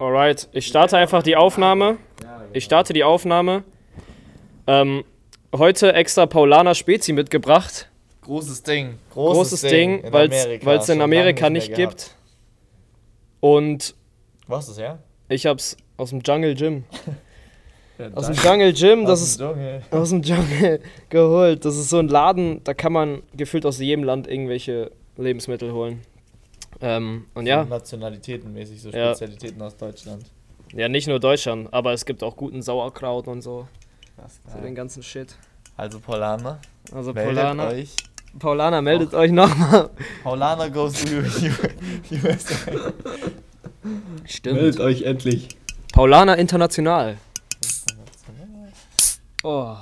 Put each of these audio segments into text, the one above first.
Alright, ich starte einfach die Aufnahme. Ich starte die Aufnahme. Ähm, heute extra Paulaner Spezi mitgebracht. Großes Ding. Großes, Ding, weil es in Amerika nicht gibt. Und Was ist ja? ich hab's aus dem Jungle Gym. Aus dem Jungle Gym, das ist aus dem Jungle geholt. Das ist so ein Laden, da kann man gefühlt aus jedem Land irgendwelche Lebensmittel holen. Ähm, und ja, Nationalitätenmäßig, so Ja. Spezialitäten aus Deutschland. ja, nicht nur Deutschland, aber es gibt auch guten Sauerkraut und so. Das So den ganzen Shit. Also Paulaner, Also meldet Paulaner, euch. Paulaner meldet euch nochmal. Paulaner goes to USA. Stimmt. euch endlich. Paulaner International. Oh.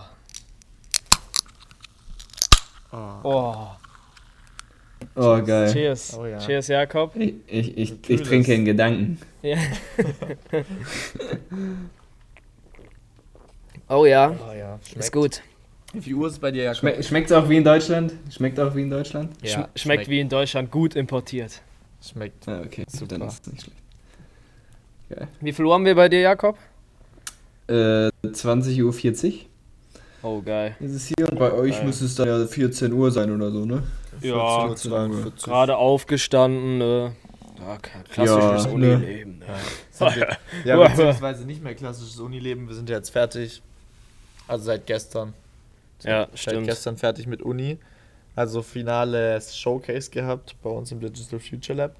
Oh. Oh, geil. Cheers. Oh ja. Cheers, Jakob. Ich, ich, ich, ich trinke in Gedanken. Ja. oh ja, Oh ja, schmeckt. ist gut. Wie viel Uhr ist es bei dir, Jakob? Schme Schmeckt es auch wie in Deutschland? Schmeckt auch wie in Deutschland? Ja, Schm- schmeckt wie in Deutschland gut importiert. Schmeckt. Ah, okay. Super. Dann ist es nicht schlecht. Geil. Wie viel Uhr haben wir bei dir, Jakob? Äh, 20.40 Uhr Oh, geil. ist es hier. Und bei euch Geil. muss es dann ja 14 Uhr sein oder so, ne? Ja, 14 Uhr. Gerade aufgestanden. Äh, ja, klassisches Ja, Unileben. Ne? Wir, ja, beziehungsweise nicht mehr klassisches Unileben. Wir sind ja jetzt fertig. Also seit gestern. Ja, Seit stimmt. gestern fertig mit Uni. Also finales Showcase gehabt bei uns im Digital Future Lab.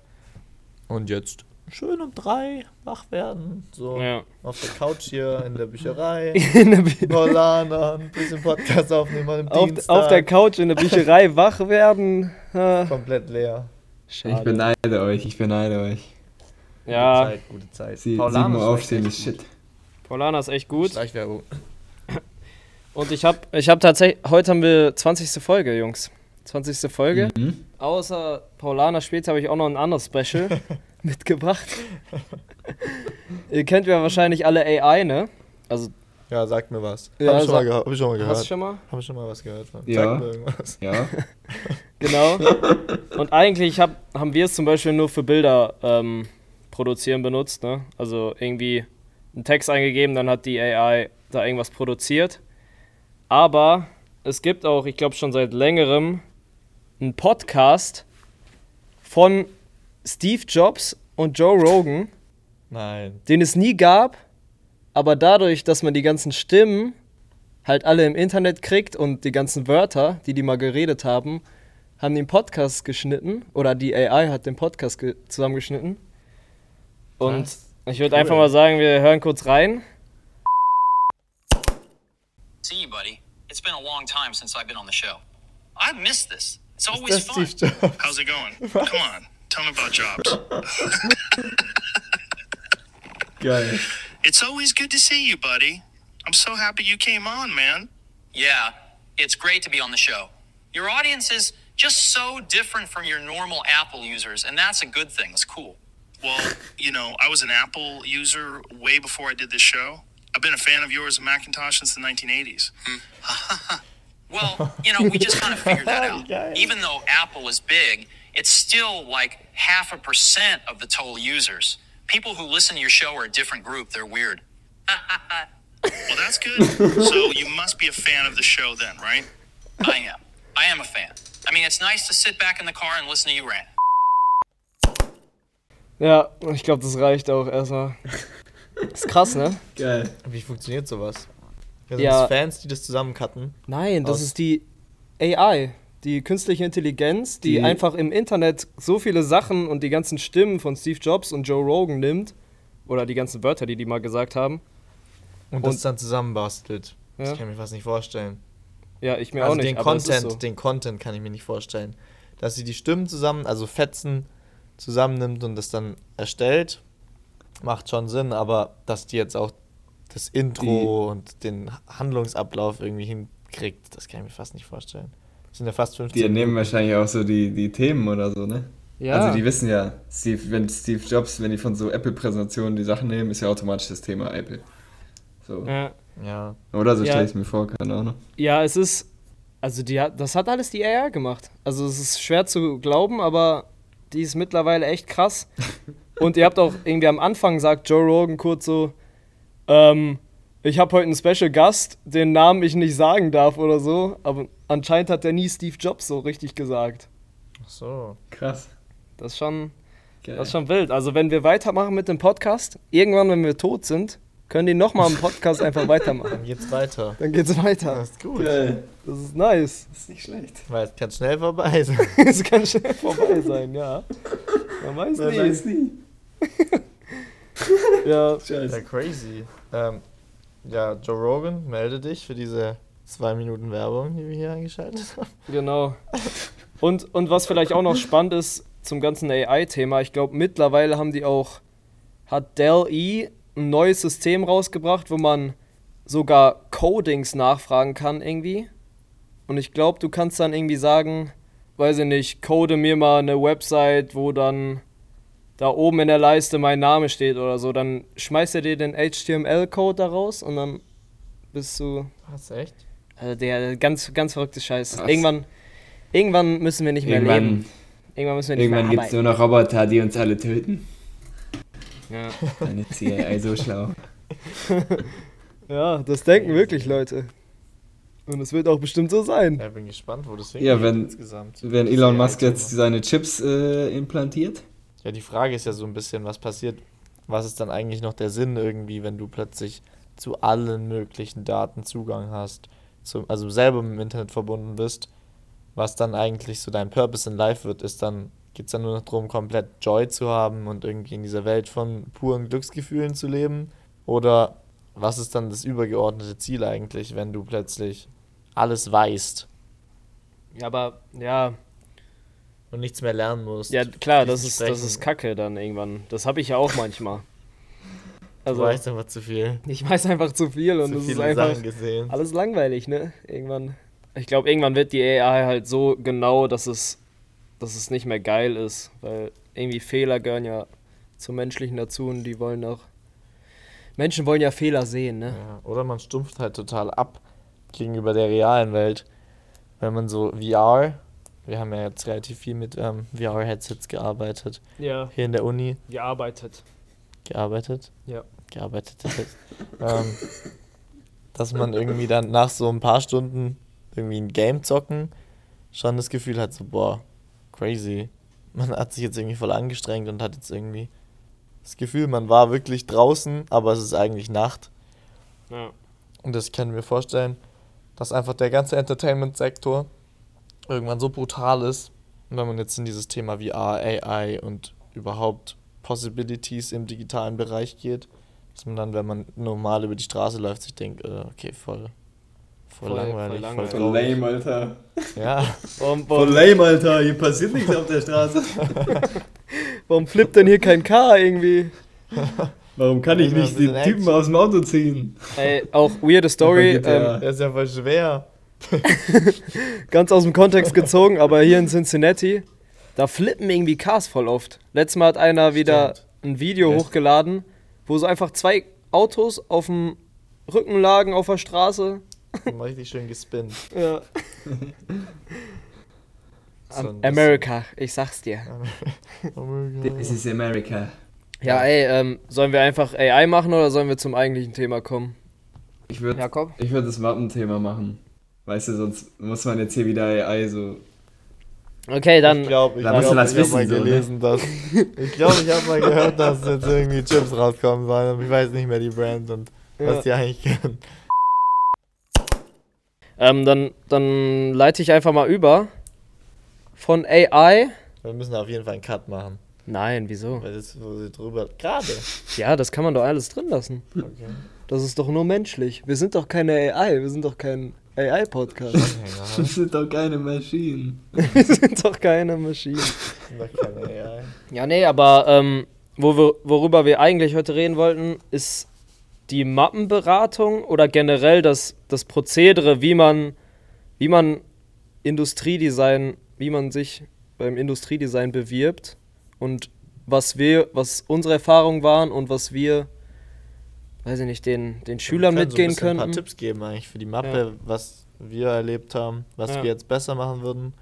Und jetzt schön um drei wach werden. So Ja. auf der Couch hier in der Bücherei. In der Bü- ein bisschen Podcast aufnehmen an auf, Dienstag. auf der Couch in der Bücherei wach werden. Komplett leer. Ich schade. beneide euch, ich beneide euch. Ja, Gute Zeit, gute Zeit. Sie, Paulaner 7 Uhr schmeckt aufstehen echt ist shit. Paulaner ist echt gut. Schleichwerbung. Und ich habe ich hab tatsächlich, heute haben wir 20. Folge, Jungs. 20. Folge. Mhm. Außer Paulaner später habe ich auch noch ein anderes Special mitgebracht. Ihr kennt ja wahrscheinlich alle AI, ne? Also, Ja, sag mir was. Ja, hab, ich schon sag- mal hab ich schon mal hast gehört. du schon mal? Hab ich schon mal was gehört von. Ja. Sag mir irgendwas. Ja. Genau. Und eigentlich hab, haben wir es zum Beispiel nur für Bilder ähm, produzieren benutzt, ne? Also irgendwie einen Text eingegeben, dann hat die AI da irgendwas produziert. Aber es gibt auch, ich glaube schon seit längerem, einen Podcast von Steve Jobs und Joe Rogan, Nein. den es nie gab, aber dadurch, dass man die ganzen Stimmen halt alle im Internet kriegt und die ganzen Wörter, die die mal geredet haben, haben den Podcast geschnitten oder die AI hat den Podcast ge zusammengeschnitten. Und Krass. ich würde Cool. einfach mal sagen, wir hören kurz rein. See you, buddy. It's been a long time since I've been on the show. I've missed this. It's always Das fun. How's it going? Come on, tell me about jobs. Geil. It's always good to see you, buddy. I'm so happy you came on, man. Yeah, it's great to be on the show. Your audience is just so different from your normal Apple users, and that's a good thing. It's cool. Well, you know, I was an Apple user way before I did this show. I've been a fan of yours and Macintosh since the 1980s. Hmm. Well, you know, we just kind of figured that out. Even though Apple is big, it's still like half a percent of the total users. People who listen to your show are a different group. They're weird. Well, that's good. so you must be a fan of the show then, right? I am. I am a fan. I mean, it's nice to sit back in the car and listen to you rant. Ja, ich glaube, das reicht auch erstmal. Ist krass, ne? Geil. Wie funktioniert sowas? Ja, sind Ja. das Fans, die das zusammencutten? Nein, das Aus- ist die AI, die künstliche Intelligenz, die, Die- einfach im Internet so viele Sachen und die ganzen Stimmen von Steve Jobs und Joe Rogan nimmt. Oder die ganzen Wörter, die die mal gesagt haben. Und das Und- dann zusammenbastelt. Ja. Das kann ich mir fast nicht vorstellen. Ja, ich mir also auch nicht. den Content, so. den Content kann ich mir nicht vorstellen. Dass sie die Stimmen zusammen, also Fetzen zusammennimmt und das dann erstellt, macht schon Sinn, aber dass die jetzt auch das Intro und den Handlungsablauf irgendwie hinkriegt, das kann ich mir fast nicht vorstellen. Sind ja fast 15 Die Minuten. wahrscheinlich auch so die, die Themen oder so, ne? Ja. Also die wissen ja, Steve, wenn Steve Jobs, wenn die von so Apple-Präsentationen die Sachen nehmen, ist ja automatisch das Thema Apple. So. ja. Ja. Oder so Ja. stelle ich es mir vor, keine Ahnung. ja, es ist. Also, die hat, das hat alles die AI gemacht. Also, es ist schwer zu glauben, aber die ist mittlerweile echt krass. Und ihr habt auch irgendwie am Anfang sagt Joe Rogan kurz so, ähm, ich habe heute einen Special Gast, den Namen ich nicht sagen darf oder so, aber anscheinend hat er nie Steve Jobs so richtig gesagt. Ach so. Krass. Das ist schon, Geil. das ist schon wild. Also wenn wir weitermachen mit dem Podcast, irgendwann, wenn wir tot sind, können die nochmal im Podcast einfach weitermachen. Dann geht's weiter. Dann geht's weiter. Das ist gut. Geil. Das ist nice. Das ist nicht schlecht. Weil es kann schnell vorbei sein. Es kann schnell vorbei sein, ja. Man weiß Man nie. weiß nie. Ja, Ja, Scheiße. crazy. Ähm, ja, Joe Rogan, melde dich für diese zwei Minuten Werbung, die wir hier eingeschaltet haben. genau. Und, und was vielleicht auch noch spannend ist zum ganzen AI-Thema, ich glaube mittlerweile haben die auch, hat Dell E ein neues System rausgebracht, wo man sogar Codings nachfragen kann irgendwie. Und ich glaube, du kannst dann irgendwie sagen, weiß ich nicht, code mir mal eine Website, wo dann da oben in der Leiste mein Name steht oder so. Dann schmeißt er dir den HTML-Code da raus und dann bist du Was, echt? Also der ganz, ganz verrückte Scheiß. Was? Irgendwann, irgendwann müssen wir nicht mehr Irgendwann, leben. Irgendwann müssen wir nicht irgendwann mehr gibt es nur noch Roboter, die uns alle töten. Ja. Dann ist die AI so schlau. ja, das denken wirklich Leute. Und es wird auch bestimmt so sein. Ja, bin gespannt, wo das Ja, hingeht wenn- insgesamt. Wenn Elon Musk Ja, jetzt seine Chips äh, implantiert, Ja, die Frage ist ja so ein bisschen, was passiert, was ist dann eigentlich noch der Sinn irgendwie, wenn du plötzlich zu allen möglichen Daten Zugang hast, zum, also selber mit dem Internet verbunden bist, was dann eigentlich so dein Purpose in Life wird, ist dann, geht es dann nur noch darum, komplett Joy zu haben und irgendwie in dieser Welt von puren Glücksgefühlen zu leben? Oder was ist dann das übergeordnete Ziel eigentlich, wenn du plötzlich alles weißt Ja, aber ja, und nichts mehr lernen musst? ja klar, das ist, das ist? Kacke dann irgendwann. Das habe ich ja auch manchmal. Also, du weißt einfach zu viel. ich weiß einfach zu viel und zu es ist viele einfach Sachen gesehen. alles langweilig, ne? Irgendwann. Ich glaube, irgendwann wird die AI halt so genau, dass es, dass es nicht mehr geil ist, weil irgendwie Fehler gehören ja zum Menschlichen dazu und die wollen auch. Menschen wollen ja Fehler sehen, ne? Ja, oder man stumpft halt total ab gegenüber der realen Welt. Wenn man so VR, wir haben ja jetzt relativ viel mit ähm, VR-Headsets gearbeitet, Ja, hier in der Uni gearbeitet. gearbeitet, Ja. Gearbeitet, ähm, dass man irgendwie dann nach so ein paar Stunden irgendwie ein Game zocken schon das Gefühl hat, so boah, crazy. Man hat sich jetzt irgendwie voll angestrengt und hat jetzt irgendwie das Gefühl, man war wirklich draußen, aber es ist eigentlich Nacht. Ja. Und das kann ich mir vorstellen, dass einfach der ganze Entertainment-Sektor irgendwann so brutal ist, und wenn man jetzt in dieses Thema VR, AI und überhaupt Possibilities im digitalen Bereich geht, dass man dann, wenn man normal über die Straße läuft, sich denkt, äh, okay, voll, voll, Voll- langweilig, voll voll, langweilig. traurig. Alter. Ja, Warum, warum, lame, Alter. Hier passiert nichts auf der Straße. warum flippt denn hier kein Car irgendwie? Warum kann ich nicht den Typen Action. aus dem Auto ziehen? Ey, auch weirde Story, ähm, der ist ja voll schwer. ganz aus dem Kontext gezogen, aber hier in Cincinnati, da flippen irgendwie Cars voll oft. Letztes Mal hat einer wieder Stimmt. ein Video Echt? hochgeladen, wo so einfach zwei Autos auf dem Rücken lagen auf der Straße. Richtig schön gespinnt. Ja. So America, ich sag's dir. Es ist America. Ja, ey, ähm, sollen wir einfach AI machen oder sollen wir zum eigentlichen Thema kommen? Ich würde Jakob? ich würd das Wappenthema machen. Weißt du, sonst muss man jetzt hier wieder AI so. Okay, dann. Ich glaube, ich, Da musst glaub, du ich was habe mal wissen, so, ne? gelesen, dass. Ich glaube, ich habe mal gehört, dass jetzt irgendwie Chips rauskommen sollen. aber Ich weiß nicht mehr die Brand und Ja. was die eigentlich können. Ähm, dann, dann leite ich einfach mal über. Von AI. Wir müssen auf jeden Fall einen Cut machen. Nein, wieso? Weil das, wo sie drüber. Gerade. Ja, das kann man doch alles drin lassen. Okay. Das ist doch nur menschlich. Wir sind doch keine AI, wir sind doch kein AI-Podcast. Das sind doch keine Maschinen. wir sind doch keine Maschinen. Sind doch keine AI. Ja, nee, aber ähm, wo wir, worüber wir eigentlich heute reden wollten, ist die Mappenberatung oder generell das, das Prozedere, wie man, wie man Industriedesign, wie man sich beim Industriedesign bewirbt und was wir, was unsere Erfahrungen waren und was wir, weiß ich nicht, den, den Schülern Wir können mitgehen so ein bisschen Ein paar Tipps geben eigentlich für die Mappe, was wir erlebt haben, was Ja. wir jetzt besser machen würden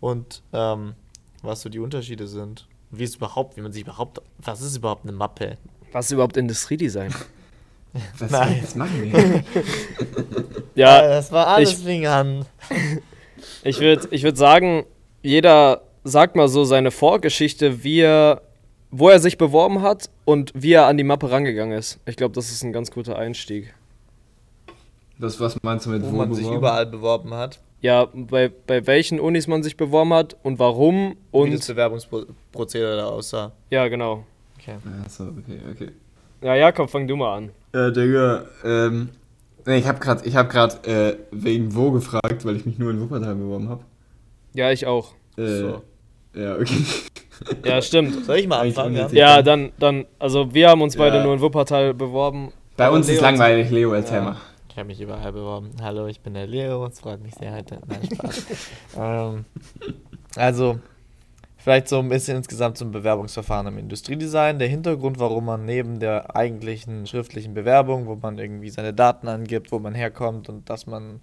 und ähm, was so die Unterschiede sind. wie es überhaupt, wie man sich überhaupt, was ist überhaupt eine Mappe? Was ist überhaupt Industriedesign? Was Nein. jetzt machen? Hier? Ja, das war alles ich- wegen an. Ich würde ich würd sagen, jeder sagt mal so seine Vorgeschichte, wie er, wo er sich beworben hat und wie er an die Mappe rangegangen ist. Ich glaube, das ist ein ganz guter Einstieg. Das, was meinst du mit Wo wo man sich beworben? überall beworben hat. Ja, bei, bei welchen Unis man sich beworben hat und warum Und wie das. Bewerbungsprozedere da aussah. Ja, genau. Okay. Achso, okay, okay. Ja, Jakob, fang du mal an. Ja, Digga, ähm, nee, ich hab grad, ich hab grad, äh, wegen wo gefragt, weil ich mich nur in Wuppertal beworben hab. Ja, ich auch. Äh, So. Ja, okay. Ja, stimmt. Soll ich mal anfangen? Ja? Ja, dann, dann, also wir haben uns beide Ja. nur in Wuppertal beworben. Bei uns ist Leo- langweilig, Leo, erzähl mal. Ich habe mich überall beworben. Hallo, ich bin der Leo. Es freut mich sehr heute. Nein, Spaß. ähm, also, vielleicht so ein bisschen insgesamt zum Bewerbungsverfahren im Industriedesign. Der Hintergrund, warum man neben der eigentlichen schriftlichen Bewerbung, wo man irgendwie seine Daten angibt, wo man herkommt und dass man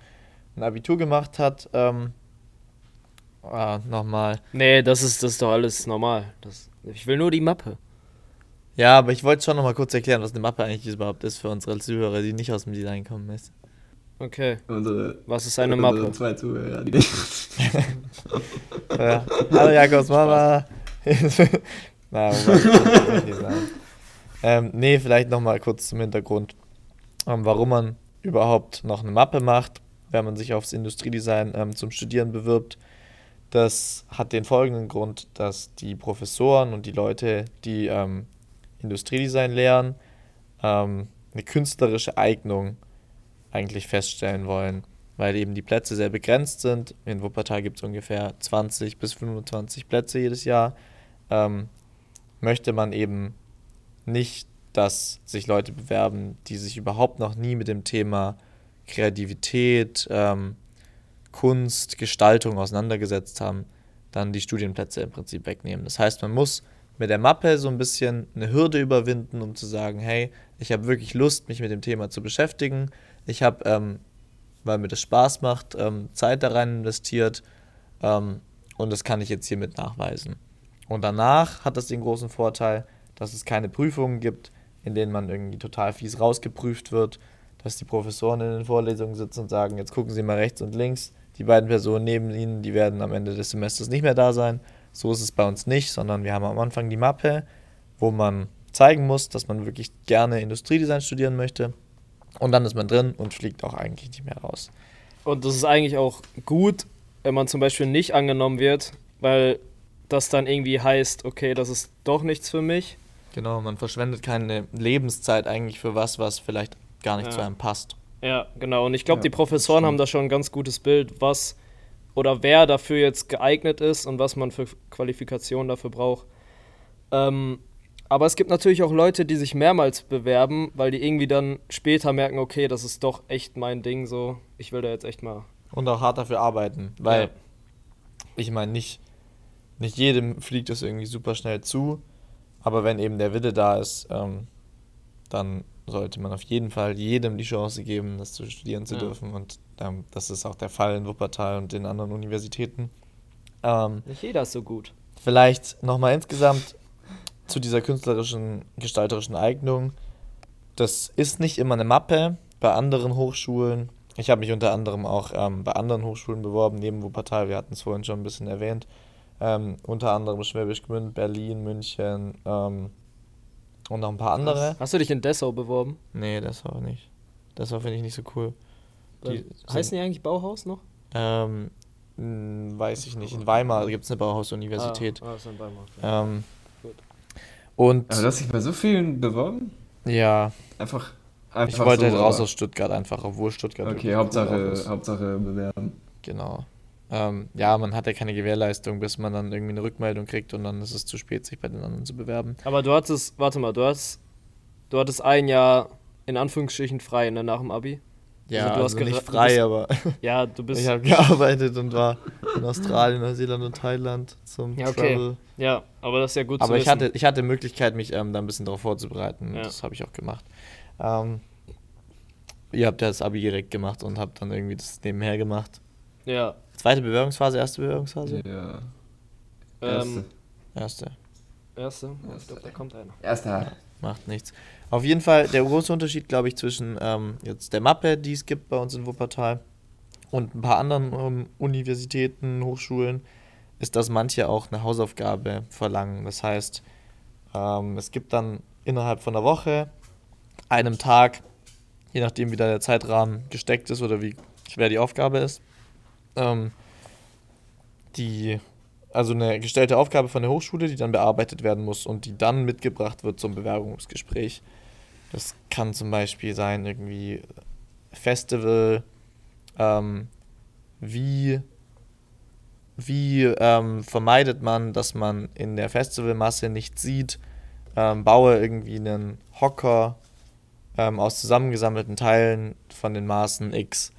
ein Abitur gemacht hat, ähm, ah, nochmal. Nee, das ist, das ist doch alles normal. Das, ich will nur die Mappe. Ja, aber ich wollte schon nochmal kurz erklären, was eine Mappe eigentlich überhaupt ist für unsere Zuhörer, die nicht aus dem Design kommen. Ist. Okay. Unsere, Was ist eine Mappe? zwei Zuhörer, die nicht. Ja. Hallo Jakobs Mama. Na, ähm, nee, vielleicht nochmal kurz zum Hintergrund, ähm, warum man überhaupt noch eine Mappe macht, wenn man sich aufs Industriedesign ähm, zum Studieren bewirbt. Das hat den folgenden Grund, dass die Professoren und die Leute, die ähm, Industriedesign lehren, ähm, eine künstlerische Eignung eigentlich feststellen wollen, weil eben die Plätze sehr begrenzt sind. In Wuppertal gibt es ungefähr 20 bis 25 Plätze jedes Jahr. Ähm, möchte man eben nicht, dass sich Leute bewerben, die sich überhaupt noch nie mit dem Thema Kreativität, ähm, Kunst, Gestaltung auseinandergesetzt haben, dann die Studienplätze im Prinzip wegnehmen. Das heißt, man muss mit der Mappe so ein bisschen eine Hürde überwinden, um zu sagen, hey, ich habe wirklich Lust, mich mit dem Thema zu beschäftigen. Ich habe, ähm, weil mir das Spaß macht, ähm, Zeit da rein investiert ähm, und das kann ich jetzt hiermit nachweisen. Und danach hat das den großen Vorteil, dass es keine Prüfungen gibt, in denen man irgendwie total fies rausgeprüft wird, dass die Professoren in den Vorlesungen sitzen und sagen, jetzt gucken Sie mal rechts und links, die beiden Personen neben Ihnen, die werden am Ende des Semesters nicht mehr da sein. So ist es bei uns nicht, sondern wir haben am Anfang die Mappe, wo man zeigen muss, dass man wirklich gerne Industriedesign studieren möchte. Und dann ist man drin und fliegt auch eigentlich nicht mehr raus. Und das ist eigentlich auch gut, wenn man zum Beispiel nicht angenommen wird, weil das dann irgendwie heißt, okay, das ist doch nichts für mich. Genau, man verschwendet keine Lebenszeit eigentlich für was, was vielleicht gar nicht Ja. zu einem passt. Ja, genau. Und ich glaube, Ja, die Professoren das haben da schon ein ganz gutes Bild, was oder wer dafür jetzt geeignet ist und was man für Qualifikationen dafür braucht. Ähm, aber es gibt natürlich auch Leute, die sich mehrmals bewerben, weil die irgendwie dann später merken, okay, das ist doch echt mein Ding, so, ich will da jetzt echt mal. Und auch hart dafür arbeiten, weil Ja. ich meine, nicht, nicht jedem fliegt es irgendwie super schnell zu, aber wenn eben der Wille da ist, ähm, dann sollte man auf jeden Fall jedem die Chance geben, das zu studieren zu Ja. dürfen. Und ähm, das ist auch der Fall in Wuppertal und den anderen Universitäten. Ähm, Nicht jeder ist so gut. Vielleicht nochmal insgesamt zu dieser künstlerischen, gestalterischen Eignung. Das ist nicht immer eine Mappe. Bei anderen Hochschulen, ich habe mich unter anderem auch ähm, bei anderen Hochschulen beworben, neben Wuppertal, wir hatten es vorhin schon ein bisschen erwähnt. Ähm, unter anderem Schwäbisch Gmünd, Berlin, München ähm, und noch ein paar andere. Hast du dich in Dessau beworben? Nee, das war nicht. Das war, finde ich, nicht so cool. Die Heißen die eigentlich Bauhaus noch? Ähm, mh, weiß ich nicht. In Weimar gibt es eine Bauhaus-Universität. Ah, ah, ist in Weimar. Ja. Ähm, Gut. und Aber du hast dich bei so vielen beworben? ja, Einfach. einfach ich wollte so, halt raus aus Stuttgart einfach, obwohl Stuttgart. Okay, cool Hauptsache. Hauptsache bewerben. Genau. Ähm, ja, man hat ja keine Gewährleistung, bis man dann irgendwie eine Rückmeldung kriegt und dann ist es zu spät, sich bei den anderen zu bewerben. Aber du hattest, warte mal, du hast, du hattest ein Jahr in Anführungsstrichen frei ne, nach dem Abi. Ja, Also du also, hast nicht gera- du frei, bist- aber Ja, du bist. ich habe gearbeitet und war in Australien, Neuseeland und Thailand zum Ja, okay. Travel. Ja, aber das ist ja gut Aber zu ich wissen. hatte, ich hatte Möglichkeit, mich ähm, da ein bisschen darauf vorzubereiten. und Ja. Das habe ich auch gemacht. Ähm, ihr habt ja das Abi direkt gemacht und habt dann irgendwie das nebenher gemacht. Ja. Zweite Bewerbungsphase, erste Bewerbungsphase? Ja. Ähm, Erste. Erste. Erste? Ja, ich glaube, da kommt einer. Erster. Macht nichts. Auf jeden Fall der große Unterschied, glaube ich, zwischen ähm, jetzt der Mappe, die es gibt bei uns in Wuppertal und ein paar anderen ähm, Universitäten, Hochschulen, ist, dass manche auch eine Hausaufgabe verlangen. Das heißt, ähm, es gibt dann innerhalb von einer Woche, einem Tag, je nachdem wie da der Zeitrahmen gesteckt ist oder wie schwer die Aufgabe ist, ähm, die also eine gestellte Aufgabe von der Hochschule, die dann bearbeitet werden muss und die dann mitgebracht wird zum Bewerbungsgespräch. Das kann zum Beispiel sein, irgendwie Festival, ähm, wie, wie ähm, vermeidet man, dass man in der Festivalmasse nicht sieht, ähm, baue irgendwie einen Hocker ähm, aus zusammengesammelten Teilen von den Maßen X.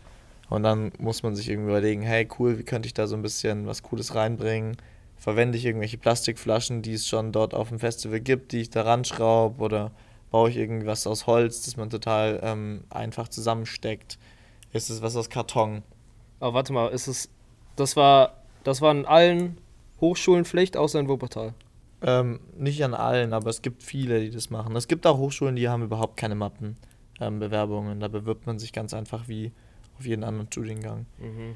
Und dann muss man sich irgendwie überlegen, hey cool, wie könnte ich da so ein bisschen was Cooles reinbringen? Verwende ich irgendwelche Plastikflaschen, die es schon dort auf dem Festival gibt, die ich da ranschraube? Oder baue ich irgendwas aus Holz, das man total ähm, einfach zusammensteckt? Ist es was aus Karton? Aber warte mal, ist es. Das war. Das war in allen Hochschulen Pflicht, außer in Wuppertal. Ähm, nicht an allen, aber es gibt viele, die das machen. Es gibt auch Hochschulen, die haben überhaupt keine Mappenbewerbungen. Ähm, da bewirbt man sich ganz einfach wie auf jeden anderen Studiengang.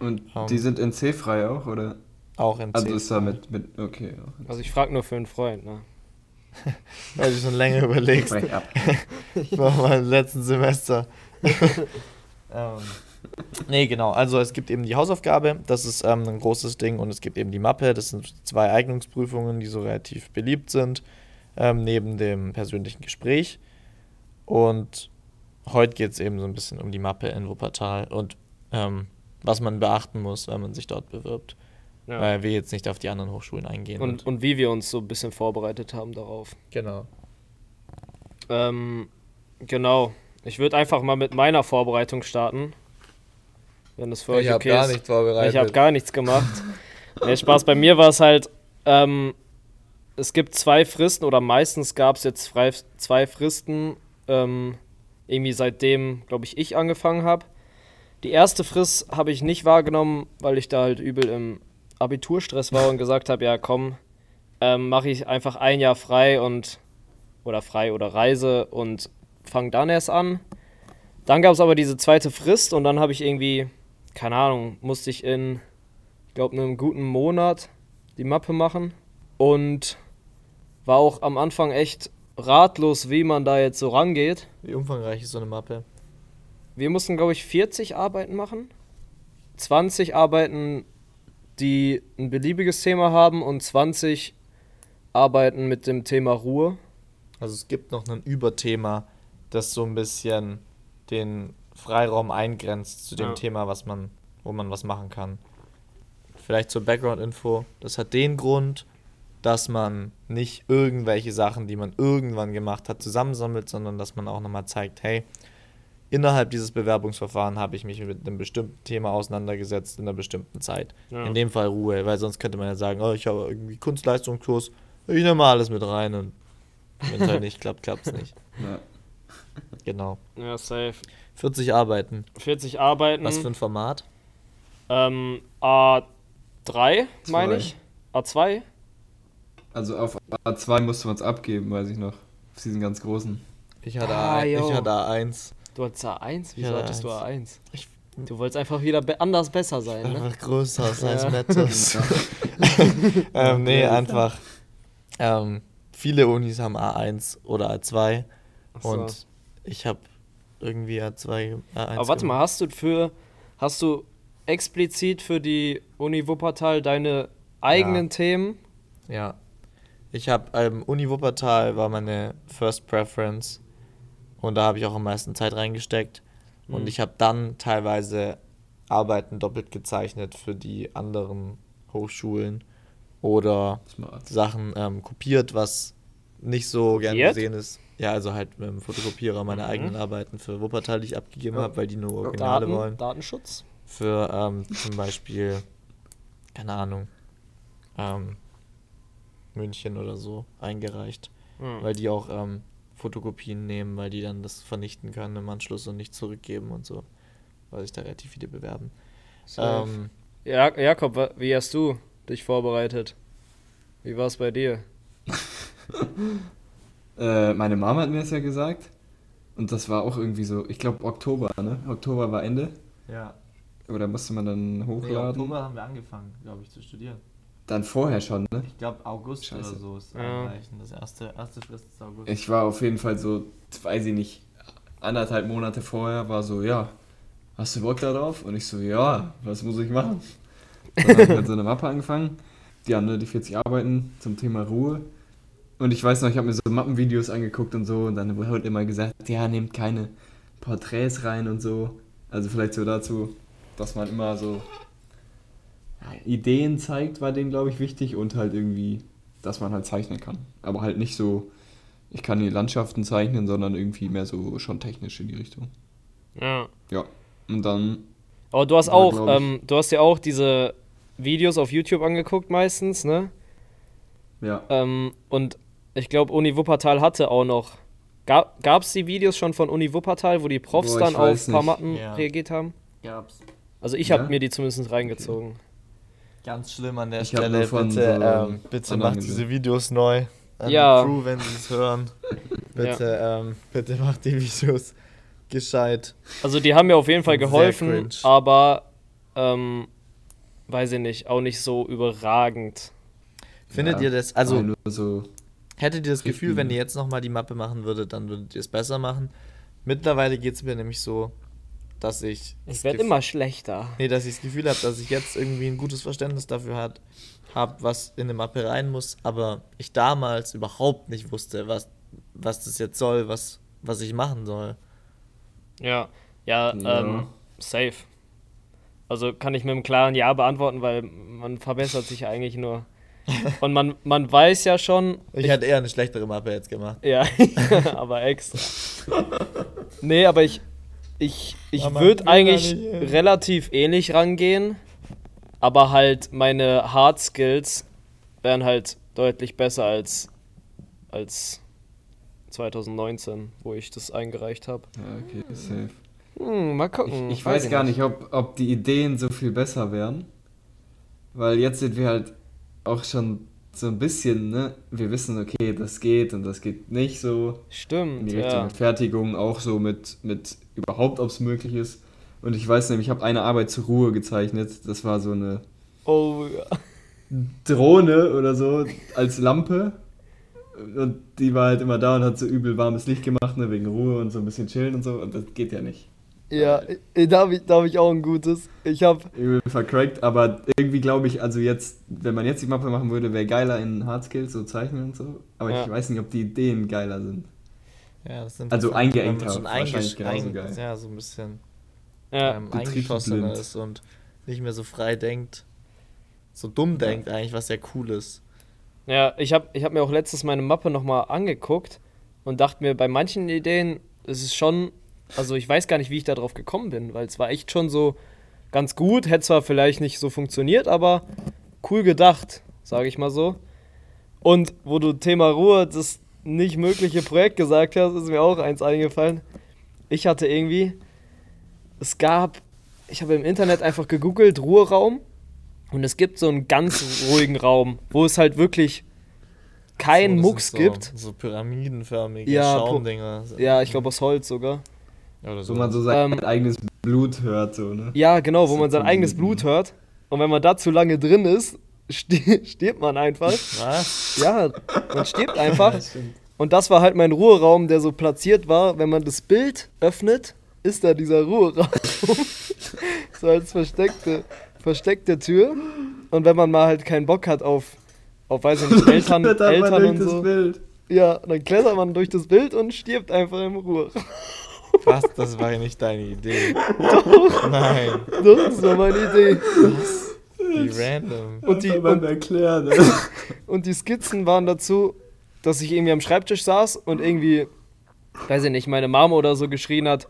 Und Ähm. die sind NC-frei auch, oder? Auch in Also C. ist da mit, mit okay. auch. Also ich frage nur für einen Freund, ne? Weil du schon länger überlegst. Sprech ab. war mal im letzten Semester. ähm, nee, genau. Also es gibt eben die Hausaufgabe, das ist ähm, ein großes Ding, und es gibt eben die Mappe, das sind zwei Eignungsprüfungen, die so relativ beliebt sind, ähm, neben dem persönlichen Gespräch. Und heute geht es eben so ein bisschen um die Mappe in Wuppertal und ähm, was man beachten muss, wenn man sich dort bewirbt. Ja. Weil wir jetzt nicht auf die anderen Hochschulen eingehen. Und, und wie wir uns so ein bisschen vorbereitet haben darauf. genau. Ähm, genau. Ich würde einfach mal mit meiner Vorbereitung starten. Wenn das für euch ich habe okay gar ist. nicht vorbereitet. Ich habe gar nichts gemacht. nee, Spaß. Bei mir war es halt, ähm, es gibt zwei Fristen oder meistens gab es jetzt zwei Fristen, ähm, irgendwie seitdem, glaube ich, ich angefangen habe. Die erste Frist habe ich nicht wahrgenommen, weil ich da halt übel im Abiturstress war und gesagt habe, ja komm, ähm, mache ich einfach ein Jahr frei und oder frei oder Reise und fange dann erst an. Dann gab es aber diese zweite Frist und dann habe ich irgendwie, keine Ahnung, musste ich in, ich glaube, einem guten Monat die Mappe machen und war auch am Anfang echt ratlos, wie man da jetzt so rangeht. Wie umfangreich ist so eine Mappe? Wir mussten, glaube ich, 40 Arbeiten machen. 20 Arbeiten, die ein beliebiges Thema haben und 20 Arbeiten mit dem Thema Ruhe. Also es gibt noch ein Überthema, das so ein bisschen den Freiraum eingrenzt zu dem Ja. Thema, was man, wo man was machen kann. Vielleicht zur Background-Info. Das hat den Grund, dass man nicht irgendwelche Sachen, die man irgendwann gemacht hat, zusammensammelt, sondern dass man auch nochmal zeigt, hey, innerhalb dieses Bewerbungsverfahrens habe ich mich mit einem bestimmten Thema auseinandergesetzt in einer bestimmten Zeit. Ja. In dem Fall Ruhe, weil sonst könnte man ja sagen, oh, ich habe irgendwie Kunstleistungskurs, ich nehme mal alles mit rein und wenn es halt nicht klappt, klappt es nicht. Ja. Genau. Ja, safe. 40 Arbeiten. 40 Arbeiten. Was für ein Format? ähm, A3, meine ich. A2. Also auf A2 musste man es abgeben, weiß ich noch. Auf diesen ganz großen. Ich hatte, Ah, A, ich yo. hatte A1. Du hattest A1? Wieso hattest du A1. A1? Ich- Du wolltest einfach wieder be anders besser sein, ne? Einfach größer, heißt Ja. Mattes. ähm, nee, einfach. Ähm, viele Unis haben A1 oder A2 Ach so. und ich habe irgendwie A2, A1. Aber warte mal, hast du für hast du explizit für die Uni Wuppertal deine eigenen Ja. Themen? Ja. Ich habe, ähm, Uni Wuppertal war meine First Preference und da habe ich auch am meisten Zeit reingesteckt. Und Mhm. ich habe dann teilweise Arbeiten doppelt gezeichnet für die anderen Hochschulen oder Smart. Sachen ähm, kopiert, was nicht so gern Kopiert? gesehen ist. Ja, also halt mit dem Fotokopierer meine Mhm. eigenen Arbeiten für Wuppertal, die ich abgegeben Ja. habe, weil die nur Originale Daten, wollen. Datenschutz? Für ähm, zum Beispiel, keine Ahnung, ähm, München oder so eingereicht, Hm. weil die auch ähm, Fotokopien nehmen, weil die dann das vernichten können im Anschluss und nicht zurückgeben und so, weil sich da relativ viele bewerben. Ähm, Ja, Jakob, wie hast du dich vorbereitet? Wie war es bei dir? Äh, meine Mama hat mir das ja gesagt. Und das war auch irgendwie so, ich glaube Oktober, ne? Oktober war Ende. Ja. Aber da musste man dann Nee, hochladen. Oktober haben wir angefangen, glaube ich, zu studieren. Dann vorher schon, ne? Ich glaube August Scheiße. oder so ist Ja. Das erste, erste Frist ist August. Ich war auf jeden Fall so, weiß ich nicht, anderthalb Monate vorher war so, ja, hast du Bock darauf? Und ich so, ja, was muss ich machen? Dann habe ich mit so einer Mappe angefangen. Die haben ne, die 40 Arbeiten zum Thema Ruhe. Und ich weiß noch, ich habe mir so Mappenvideos angeguckt und so und dann wurde halt immer gesagt, ja, nehmt keine Porträts rein und so. Also vielleicht so dazu, dass man immer so Ideen zeigt, war denen, glaube ich, wichtig und halt irgendwie, dass man halt zeichnen kann. Aber halt nicht so, ich kann die Landschaften zeichnen, sondern irgendwie mehr so schon technisch in die Richtung. Ja. Ja. Und dann, Aber du hast Ja, auch, ich. ähm, du hast ja auch diese Videos auf YouTube angeguckt meistens, ne? ja, Ähm, und ich glaube, Uni Wuppertal hatte auch noch. Gab es die Videos schon von Uni Wuppertal, wo die Profs Boah, dann auf ein paar. Matten Ja. reagiert haben? Gab's. Also ich Ja? habe mir die zumindest reingezogen. Ganz schlimm an der Ich Stelle. Bitte, so ähm, bitte macht diese. Videos neu. An Ja. die Crew, wenn sie es hören. Bitte, ähm, bitte macht die Videos gescheit. Also die haben mir auf jeden Fall geholfen, aber ähm, weiß ich nicht, auch nicht so überragend. Findet Ja, ihr das, also nur so, hättet ihr das Gefühl, wenn ihr jetzt nochmal die Mappe machen würdet, dann würdet ihr es besser machen? Mittlerweile geht es mir nämlich so, dass ich. Ich das werde immer schlechter. Nee, dass ich das Gefühl habe, dass ich jetzt irgendwie ein gutes Verständnis dafür habe, hab, was in eine Mappe rein muss, aber ich damals überhaupt nicht wusste, was, was das jetzt soll, was, was ich machen soll. Ja, ja, Ja. Ähm, safe. Also kann ich mit einem klaren Ja beantworten, weil man verbessert sich ja eigentlich nur. Und man, man weiß ja schon. Ich, hätte eher eine schlechtere Mappe jetzt gemacht. Ja, aber extra. Nee, aber ich, ich, ich würde eigentlich nicht hin. relativ ähnlich rangehen, aber halt meine Hard Skills wären halt deutlich besser als, als 2019, wo ich das eingereicht habe. ja, okay, safe. Hm, mal Ich, gucken. ich weiß gar nicht, ob, ob die Ideen so viel besser wären. Weil jetzt sind wir halt auch schon so ein bisschen, ne? Wir wissen, okay, das geht und das geht nicht so. In Stimmt, die Richtung ja. mit Fertigung, auch so mit, mit überhaupt, ob es möglich ist. Und ich weiß nämlich, ich habe eine Arbeit zur Ruhe gezeichnet. Das war so eine Oh, ja. Drohne oder so als Lampe. Und die war halt immer da und hat so übel warmes Licht gemacht, ne, wegen Ruhe und so ein bisschen chillen und so. Und das geht ja nicht. Ja, äh, da habe ich, da hab ich auch ein gutes. Ich habe Übel vercrackt, aber irgendwie glaube ich, also jetzt, wenn man jetzt die Mappe machen würde, wäre geiler in Hardskills, so zeichnen und so. Aber Ja. ich weiß nicht, ob die Ideen geiler sind. Ja, das sind Also eingeengt schon haben, wahrscheinlich eingesch- ein- geil. Ja, so ein bisschen ja, ähm, eingeschossener ist und nicht mehr so frei denkt. So dumm denkt eigentlich, was ja cool ist. ja, ich habe ich hab mir auch letztens meine Mappe nochmal angeguckt und dachte mir, bei manchen Ideen ist es schon, also ich weiß gar nicht, wie ich da drauf gekommen bin, weil es war echt schon so ganz gut, hätte zwar vielleicht nicht so funktioniert, aber cool gedacht, sage ich mal so. Und wo du Thema Ruhe, das nicht mögliche Projekt gesagt hast, ist mir auch eins eingefallen. Ich hatte irgendwie, es gab, ich habe im Internet einfach gegoogelt, Ruheraum. Und es gibt so einen ganz ruhigen Raum, wo es halt wirklich keinen So, Mucks so, gibt. So pyramidenförmige Ja, Schaumdinger. Ja, ich glaube aus Holz sogar. Oder So man so sein Ähm, eigenes Blut hört, so, ne? Ja, genau, wo So man sein eigenes. Blut hört. Und wenn man da zu lange drin ist, stirbt man einfach. Was? Ja, man stirbt einfach. Und das war halt mein Ruheraum, der so platziert war. Wenn man das Bild öffnet, ist da dieser Ruheraum. so als versteckte, versteckte Tür. Und wenn man mal halt keinen Bock hat auf, auf weiß ich nicht, Eltern, Eltern und so. Bild. Ja, dann klettert man durch das Bild und stirbt einfach im Ruheraum. Was? Das war ja nicht deine Idee. Doch. Nein. Doch, das war meine Idee. Wie random. Und die, und, mal erklären, ne? und die Skizzen waren dazu, dass ich irgendwie am Schreibtisch saß und irgendwie, weiß ich nicht, meine Mama oder so geschrien hat,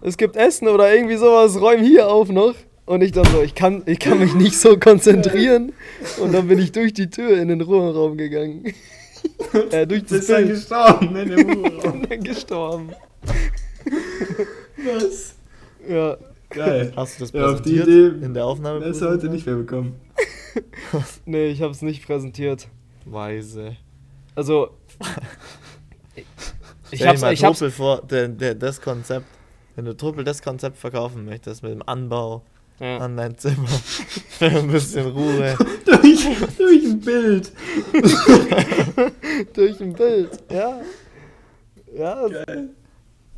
es gibt Essen oder irgendwie sowas, räum hier auf noch. Und ich dann so, ich kann, ich kann mich nicht so konzentrieren. Und dann bin ich durch die Tür in den Ruheraum gegangen. äh, durch das Bist dann gestorben in dem Ruheraum. und dann gestorben. Was? Ja, Geil. Hast du das Ja, auf die präsentiert Idee in der Aufnahme? Das heute nicht mehr bekommen. nee, ich hab's nicht präsentiert. Weise. also. Ich, hab's, mal ich Truppel vor, der, der, das Konzept, wenn du Truppel das Konzept verkaufen möchtest, mit dem Anbau ja. an dein Zimmer, für ein bisschen Ruhe. durch, durch ein Bild. durch ein Bild, ja. Ja,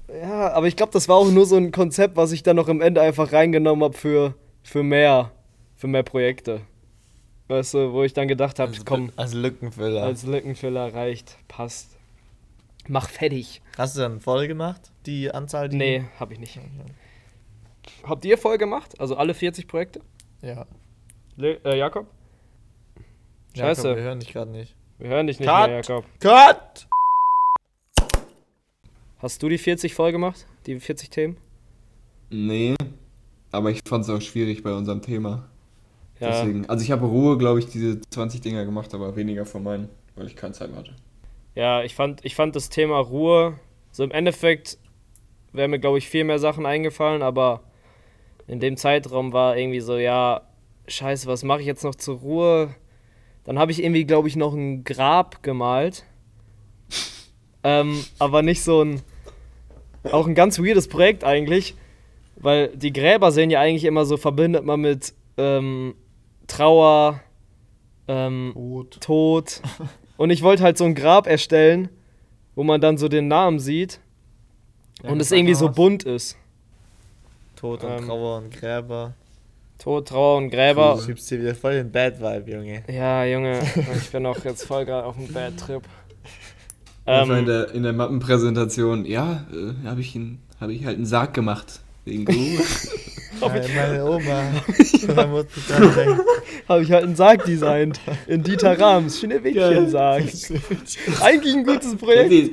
ja aber ich glaube, das war auch nur so ein Konzept, was ich dann noch am Ende einfach reingenommen habe für, für mehr, für mehr Projekte. Weißt du, wo ich dann gedacht habe, komm, Als Lückenfüller. als Lückenfüller reicht, passt. Mach fertig. Hast du dann voll gemacht, die Anzahl? Die Nee, hab ich nicht. Habt ihr voll gemacht? Also alle 40 Projekte? Ja. Le äh, Jakob? Scheiße. Jakob, wir hören dich gerade nicht. Wir hören dich nicht Cut. mehr, Jakob. Cut! Hast du die 40 voll gemacht? Die 40 Themen? Nee, aber ich fand es auch schwierig bei unserem Thema. Ja. Deswegen, also ich habe Ruhe, glaube ich, diese 20 Dinger gemacht, aber weniger von meinen, weil ich keine Zeit mehr hatte. Ja, ich fand, ich fand das Thema Ruhe, so im Endeffekt wären mir, glaube ich, viel mehr Sachen eingefallen, aber in dem Zeitraum war irgendwie so, ja, scheiße, was mache ich jetzt noch zur Ruhe? Dann habe ich irgendwie, glaube ich, noch ein Grab gemalt. ähm, aber nicht so ein, auch ein ganz weirdes Projekt eigentlich, weil die Gräber sehen ja eigentlich immer so, verbindet man mit ähm, Trauer, ähm, Gut. Tod. Und ich wollte halt so ein Grab erstellen, wo man dann so den Namen sieht Ja, und es irgendwie so bunt ist. Tod und Ähm, Trauer und Gräber. Tod, Trauer und Gräber. Du gibst dir wieder voll den Bad Vibe, Junge. Ja, Junge, ich bin auch jetzt voll gerade auf dem Bad Einfach in, Ähm, der, in der Mappenpräsentation, ja, äh, habe ich, hab ich halt einen Sarg gemacht. Wegen Ruhe. Ja, meine Oma. Meine Mutter dran denkt. habe ich halt einen Sarg designt. In Dieter Rahms Schneewittchen-Sarg. Eigentlich ein gutes Projekt.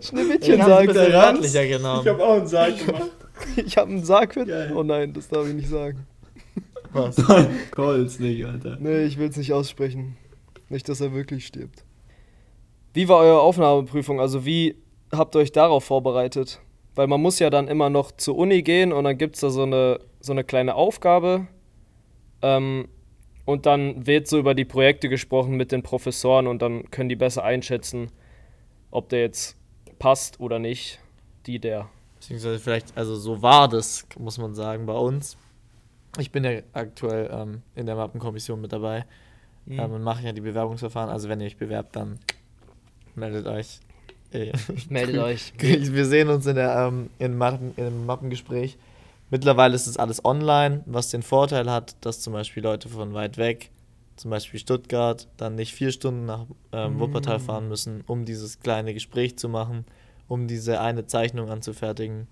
Schneewittchen-Sarg. wörtlicher genommen. auch einen Sarg gemacht. Ich habe einen Sarg für. Geil. Oh nein, das darf ich nicht sagen. Was? Calls nicht, Alter. Nee, ich will es nicht aussprechen. Nicht, dass er wirklich stirbt. Wie war eure Aufnahmeprüfung? Also wie habt ihr euch darauf vorbereitet? Weil man muss ja dann immer noch zur Uni gehen und dann gibt es da so eine, so eine kleine Aufgabe. Ähm, und dann wird so über die Projekte gesprochen mit den Professoren und dann können die besser einschätzen, ob der jetzt passt oder nicht. Die, der. Beziehungsweise vielleicht, also so war das, muss man sagen, bei uns. Ich bin ja aktuell ähm, in der Mappenkommission mit dabei Mhm. ähm, und mache ja die Bewerbungsverfahren. Also wenn ihr euch bewerbt, dann meldet euch. Äh, Meldet euch. Wir sehen uns in der, ähm, in Mappen, im Mappengespräch. Mittlerweile ist es alles online, was den Vorteil hat, dass zum Beispiel Leute von weit weg, zum Beispiel Stuttgart, dann nicht vier Stunden nach ähm, Wuppertal fahren müssen, um dieses kleine Gespräch zu machen, um diese eine Zeichnung anzufertigen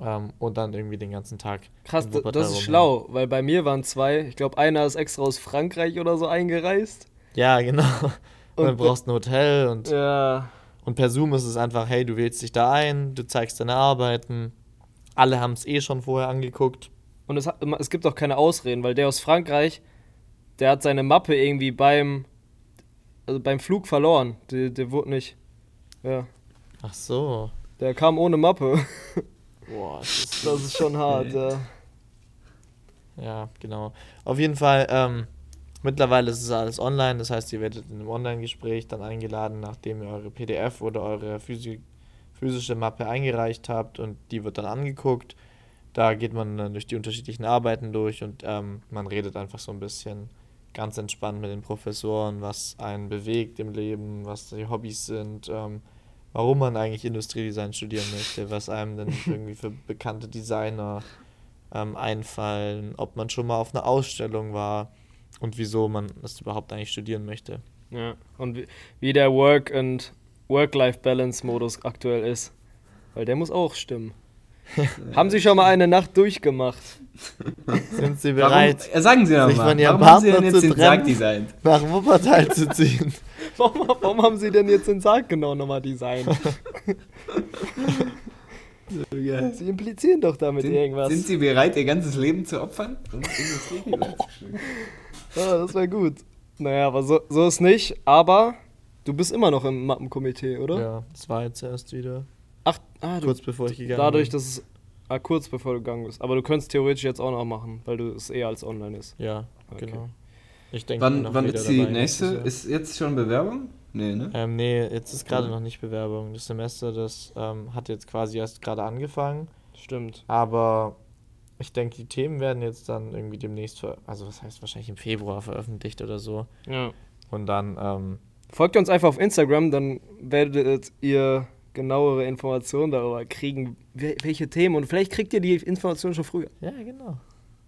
ähm, und dann irgendwie den ganzen Tag. Krass, das ist rumhängen. schlau, weil bei mir waren zwei. Ich glaube, einer ist extra aus Frankreich oder so eingereist. Ja, genau. Und, dann brauchst du ein Hotel und, Ja. und per Zoom ist es einfach, hey, du wählst dich da ein, du zeigst deine Arbeiten. Alle haben es eh schon vorher angeguckt. Und es, es gibt auch keine Ausreden, weil der aus Frankreich, der hat seine Mappe irgendwie beim, also beim Flug verloren. Der, der wurde nicht. Ja. Ach so. Der kam ohne Mappe. Boah, das ist Das ist schon hart, ja. Ja, genau. Auf jeden Fall, ähm, mittlerweile ist es alles online, das heißt, ihr werdet in einem Online-Gespräch dann eingeladen, nachdem ihr eure PDF oder eure physi physische Mappe eingereicht habt und die wird dann angeguckt. Da geht man dann durch die unterschiedlichen Arbeiten durch und ähm, man redet einfach so ein bisschen ganz entspannt mit den Professoren, was einen bewegt im Leben, was die Hobbys sind, ähm, warum man eigentlich Industriedesign studieren möchte, was einem denn irgendwie für bekannte Designer ähm, einfallen, ob man schon mal auf einer Ausstellung war und wieso man das überhaupt eigentlich studieren möchte. ja. Und wie, wie der Work- und Work-Life-Balance-Modus aktuell ist. Weil der muss auch stimmen. Haben Sie schon mal eine Nacht durchgemacht? Sind Sie Warum, bereit, äh, sagen Sie doch sich mal, von Ihrem warum haben Sie denn jetzt den Sarg designt? nach Wuppertal zu ziehen? Warum, warum haben Sie denn jetzt den Sarg genau nochmal designt? Sie implizieren doch damit Sind, irgendwas. sind Sie bereit, Ihr ganzes Leben zu opfern? Um Industriedesign zu studieren? Ja, das wäre gut. Naja, aber so, so ist nicht. Aber du bist immer noch im Mappenkomitee, oder? Ja, das war jetzt erst wieder, Ach, ah, du, kurz bevor ich gegangen dadurch, bin. dass es ah, kurz bevor du gegangen bist. Aber du könntest theoretisch jetzt auch noch machen, weil du es eher als online ist. Ja, Okay. genau. Ich denke, Wann, wann ist die dabei nächste? Ist jetzt schon Bewerbung? Nee, ne? Ähm, nee, jetzt ist gerade noch nicht Bewerbung. Das Semester, das ähm, hat jetzt quasi erst gerade angefangen. Stimmt. Aber ich denke, die Themen werden jetzt dann irgendwie demnächst, ver also was heißt wahrscheinlich im Februar veröffentlicht oder so. Ja. Und dann, ähm, Folgt uns einfach auf Instagram, dann werdet ihr genauere Informationen darüber kriegen, wel- welche Themen. Und vielleicht kriegt ihr die Informationen schon früher. ja, genau.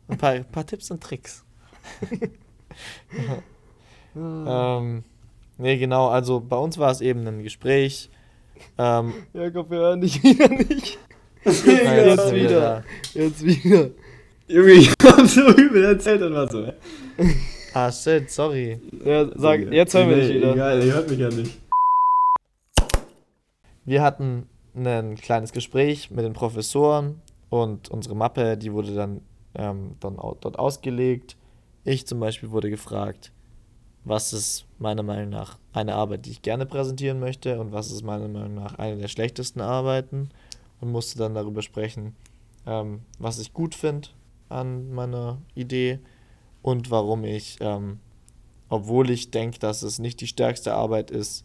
Ein paar, ein paar Tipps und Tricks. ähm, nee, genau, also bei uns war es eben ein Gespräch. Ähm, Jakob, wir hören dich wieder nicht. Jetzt wir wieder. da. Jetzt wieder. Junge, ich hab so übel erzählt und war so. Ah, shit, sorry. Ja, sag, jetzt hören wir dich wieder. Egal, ihr hört mich ja nicht. Wir hatten ein kleines Gespräch mit den Professoren und unsere Mappe, die wurde dann, ähm, dann dort ausgelegt. Ich zum Beispiel wurde gefragt, was ist meiner Meinung nach eine Arbeit, die ich gerne präsentieren möchte und was ist meiner Meinung nach eine der schlechtesten Arbeiten und musste dann darüber sprechen, ähm, was ich gut finde an meiner Idee und warum ich, ähm, obwohl ich denke, dass es nicht die stärkste Arbeit ist,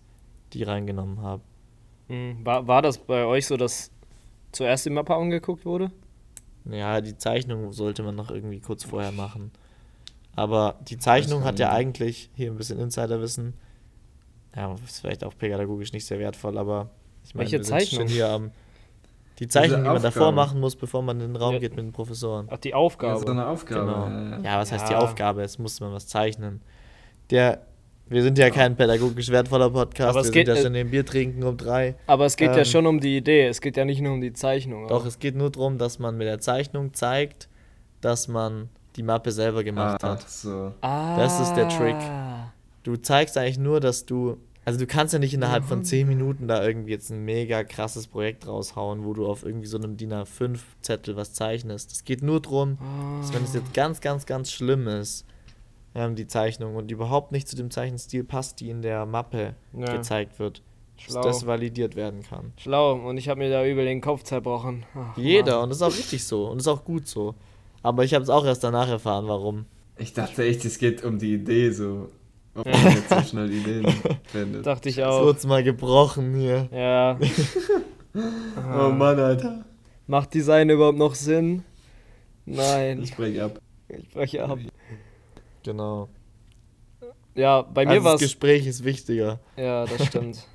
die reingenommen habe. Hm, War, war das bei euch so, dass zuerst die Mappe angeguckt wurde? Ja, die Zeichnung sollte man noch irgendwie kurz vorher machen. Aber die Zeichnung hat ja eigentlich, hier ein bisschen Insiderwissen, ja, ist vielleicht auch pädagogisch nicht sehr wertvoll, aber ich meine, Welche wir sind Zeichnung? schon hier am. Die Zeichnung, die man davor Aufgabe. machen muss, bevor man in den Raum Ja. geht mit den Professoren. Ach, die Ja, Aufgabe. so eine Aufgabe. Genau. ja, ja. Ja, was heißt die Ja. Aufgabe? Es muss man was zeichnen. Der, wir sind ja kein pädagogisch wertvoller Podcast, Aber es wir geht, sind ja äh, schon im Bier trinken um drei. Aber es geht ja Ähm, schon um die Idee. Es geht ja nicht nur um die Zeichnung. Doch, aber- es geht nur darum, dass man mit der Zeichnung zeigt, dass man die Mappe selber gemacht Ach hat. so. ah. das ist der Trick. Du zeigst eigentlich nur, dass du. Also du kannst ja nicht innerhalb von 10 Minuten da irgendwie jetzt ein mega krasses Projekt raushauen, wo du auf irgendwie so einem DIN A5-Zettel was zeichnest. Es geht nur darum, dass wenn es jetzt ganz, ganz, ganz schlimm ist, ähm, die Zeichnung und überhaupt nicht zu dem Zeichenstil passt, die in der Mappe Ja. gezeigt wird, Schlau. dass das validiert werden kann. Schlau. Und ich habe mir da übel den Kopf zerbrochen. Ach, Jeder, Mann. und das ist auch richtig so und das ist auch gut so. Aber ich habe es auch erst danach erfahren, warum. Ich dachte echt, es geht um die Idee so. Ob man jetzt so schnell Ideen findet. Dachte ich Es auch. wurde mal gebrochen hier. Ja. Oh Mann, Alter. Macht Design überhaupt noch Sinn? Nein. Ich brech ab. Ich breche ab. Genau. Ja, bei mir also war das es. Gespräch ist wichtiger. Ja, das stimmt.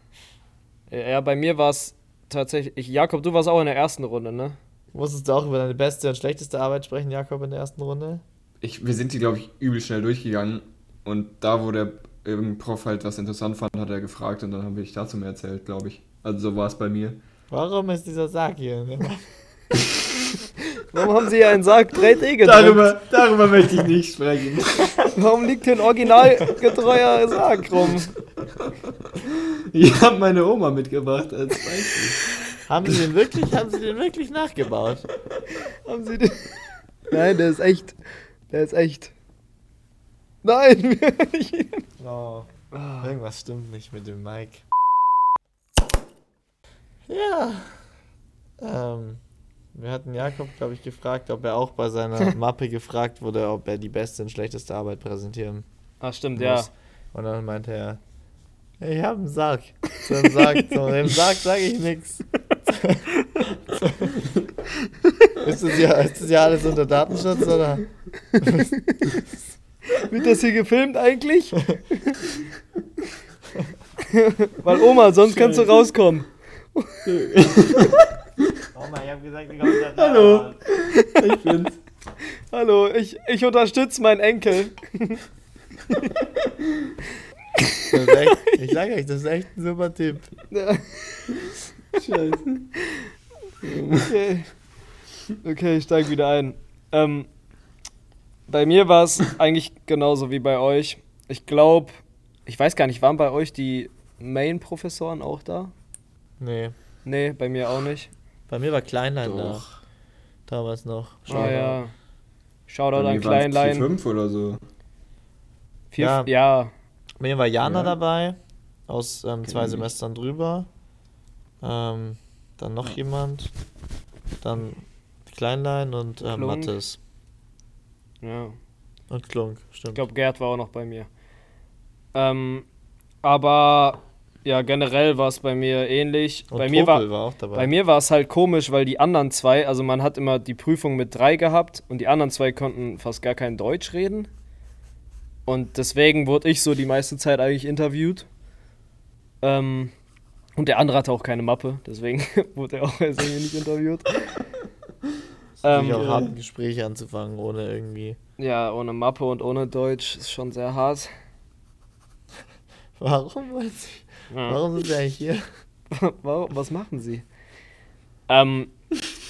ja, bei mir war es tatsächlich. Ich, Jakob, du warst auch in der ersten Runde, ne? Musstest du auch über deine beste und schlechteste Arbeit sprechen, Jakob, in der ersten Runde? Ich, wir sind die, glaube ich, übel schnell durchgegangen. Und da, wo der irgendein Prof halt was interessant fand, hat er gefragt und dann habe ich dazu mehr erzählt, glaube ich. Also so war es bei mir. Warum ist dieser Sarg hier? Warum haben sie hier einen Sarg 3D gedruckt? Darüber, darüber möchte ich nicht sprechen. Warum liegt hier ein originalgetreuer Sarg rum? Ich habe meine Oma mitgebracht als Beispiel. haben sie den wirklich, haben sie den wirklich nachgebaut? Haben sie den. Nein, der ist echt. Der ist echt. Nein! Oh. Irgendwas stimmt nicht mit dem Mike. Ja. Ähm, wir hatten Jakob, glaube ich, gefragt, ob er auch bei seiner Mappe gefragt wurde, ob er die beste und schlechteste Arbeit präsentieren ah, stimmt, ja. muss. Und dann meinte er, ich habe einen Sarg. Zu dem Sarg, zu dem Sarg sage ich nichts. Ist das, ja, ist das ja alles unter Datenschutz, oder? Wird das hier gefilmt eigentlich? Weil Oma, sonst kannst du rauskommen. Mann, ich habe gesagt, ich komme Hallo. Ich bin's. Hallo, ich, ich unterstütze meinen Enkel. Ich sage euch, das ist echt ein super Tipp. Scheiße. Okay. Okay, ich steige wieder ein. Ähm, bei mir war es eigentlich genauso wie bei euch. Ich glaube, ich weiß gar nicht, waren bei euch die Main-Professoren auch da? Nee, Nee, bei mir auch nicht. bei mir war Kleinlein da. Damals noch. Ah ja. Shoutout Bei an Kleinlein. 4, 5 oder so. Vier, Ja. ja. Bei mir war Jana Ja. dabei, aus ähm, zwei ich. Semestern drüber. Ähm, dann noch jemand. Dann Kleinlein und ähm, Klunk. Ja. Und Klunk, Ich stimmt. glaube, Gerd war auch noch bei mir. Ähm, aber Ja, generell war es bei mir ähnlich. Und bei mir war, Popel war auch dabei. Bei mir war es halt komisch, weil die anderen zwei, also man hat immer die Prüfung mit drei gehabt und die anderen zwei konnten fast gar kein Deutsch reden. Und deswegen wurde ich so die meiste Zeit eigentlich interviewt. Ähm, und der andere hatte auch keine Mappe, deswegen wurde er auch nicht interviewt. Ähm, auch hart, Gespräche anzufangen, ohne irgendwie. ja, ohne Mappe und ohne Deutsch ist schon sehr hart. Warum? wollen Sie- Warum sind wir eigentlich hier? Warum, was machen sie? Ähm,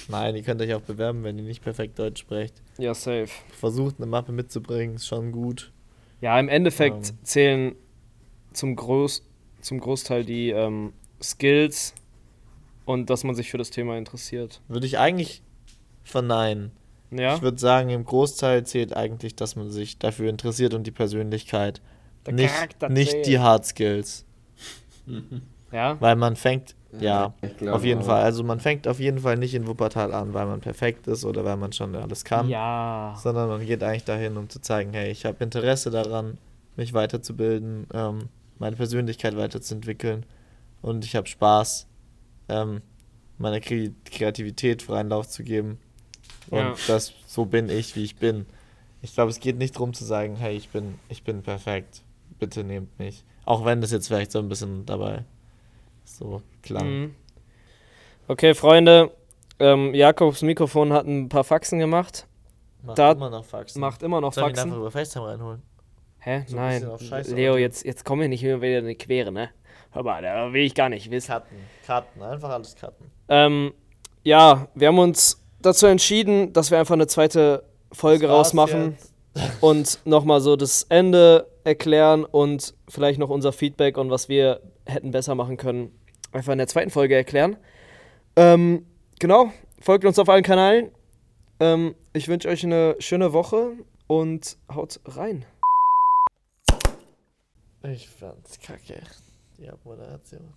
Nein, ihr könnt euch auch bewerben, wenn ihr nicht perfekt Deutsch sprecht. ja, safe. Versucht eine Mappe mitzubringen, ist schon gut. Ja, im Endeffekt Ähm. zählen zum, Groß, zum Großteil die ähm, Skills und dass man sich für das Thema interessiert. Würde ich eigentlich verneinen. Ja, Ich würde sagen, im Großteil zählt eigentlich, dass man sich dafür interessiert und die Persönlichkeit. Der nicht, Charakter nicht zählt. die Hard Skills. ja. Weil man fängt, ja, glaube auf jeden auch. Fall. Also man fängt auf jeden Fall nicht in Wuppertal an, weil man perfekt ist oder weil man schon alles kann. Ja. Sondern man geht eigentlich dahin, um zu zeigen, hey, ich habe Interesse daran, mich weiterzubilden, ähm, meine Persönlichkeit weiterzuentwickeln und ich habe Spaß, ähm, meiner Kre Kreativität freien Lauf zu geben. Und Ja. das, so bin ich, wie ich bin. Ich glaube, es geht nicht darum zu sagen, hey, ich bin, ich bin perfekt, bitte nehmt mich. Auch wenn das jetzt vielleicht so ein bisschen dabei so klang. Mhm. Okay, Freunde, ähm, Jakobs Mikrofon hat ein paar Faxen gemacht, Macht Da- immer noch Faxen. macht immer noch Soll ich Faxen. einfach über FaceTime reinholen? Hä? so ein Nein. Leo, jetzt, jetzt komm mir nicht immer wieder eine Quere, ne? Hör mal, da will ich gar nicht wissen. Cutten, cutten, einfach alles cutten. Ähm, ja, wir haben uns dazu entschieden, dass wir einfach eine zweite Folge rausmachen jetzt. und nochmal so das Ende erklären und vielleicht noch unser Feedback und was wir hätten besser machen können, einfach in der zweiten Folge erklären. Ähm, genau, folgt uns auf allen Kanälen. Ähm, ich wünsche euch eine schöne Woche und haut rein. Ich fand's kacke. Die Abmoderation.